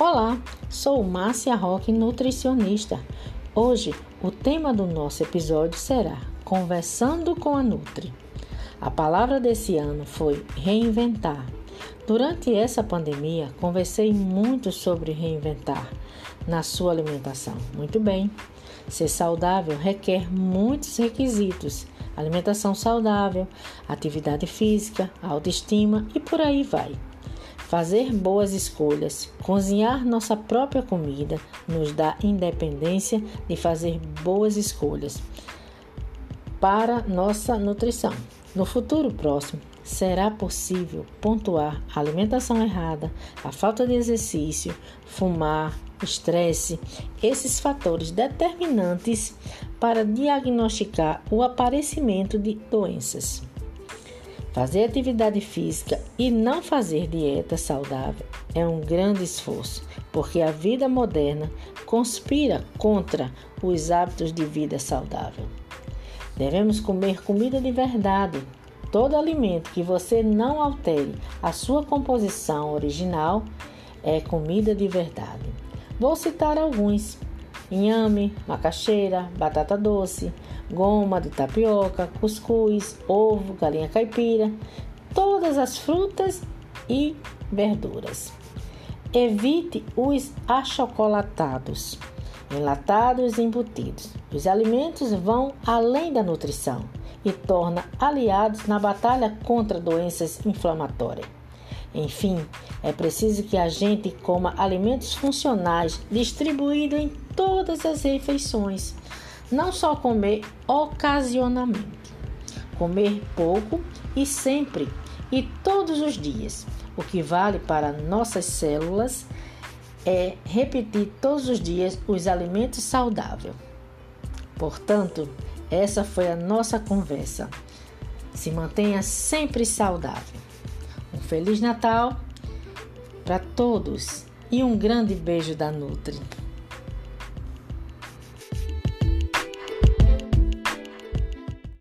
Olá, sou Márcia Roque, nutricionista. Hoje, o tema do nosso episódio será Conversando com a Nutri. A palavra desse ano foi reinventar. Durante essa pandemia, conversei muito sobre reinventar na sua alimentação. Muito bem. Ser saudável requer muitos requisitos: alimentação saudável, atividade física, autoestima e por aí vai. Fazer boas escolhas, cozinhar nossa própria comida, nos dá independência de fazer boas escolhas para nossa nutrição. No futuro próximo, será possível pontuar a alimentação errada, a falta de exercício, fumar, estresse, esses fatores determinantes para diagnosticar o aparecimento de doenças. Fazer atividade física e não fazer dieta saudável é um grande esforço, porque a vida moderna conspira contra os hábitos de vida saudável. Devemos comer comida de verdade. Todo alimento que você não altere a sua composição original é comida de verdade. Vou citar alguns: inhame, macaxeira, batata doce, goma de tapioca, cuscuz, ovo, galinha caipira, todas as frutas e verduras. Evite os achocolatados, enlatados e embutidos. Os alimentos vão além da nutrição e torna aliados na batalha contra doenças inflamatórias. Enfim, é preciso que a gente coma alimentos funcionais distribuídos em todas as refeições não só comer ocasionalmente, comer pouco e sempre e todos os dias. O que vale para nossas células é repetir todos os dias os alimentos saudáveis. Portanto, essa foi a nossa conversa. Se mantenha sempre saudável. Feliz Natal para todos e um grande beijo da Nutri.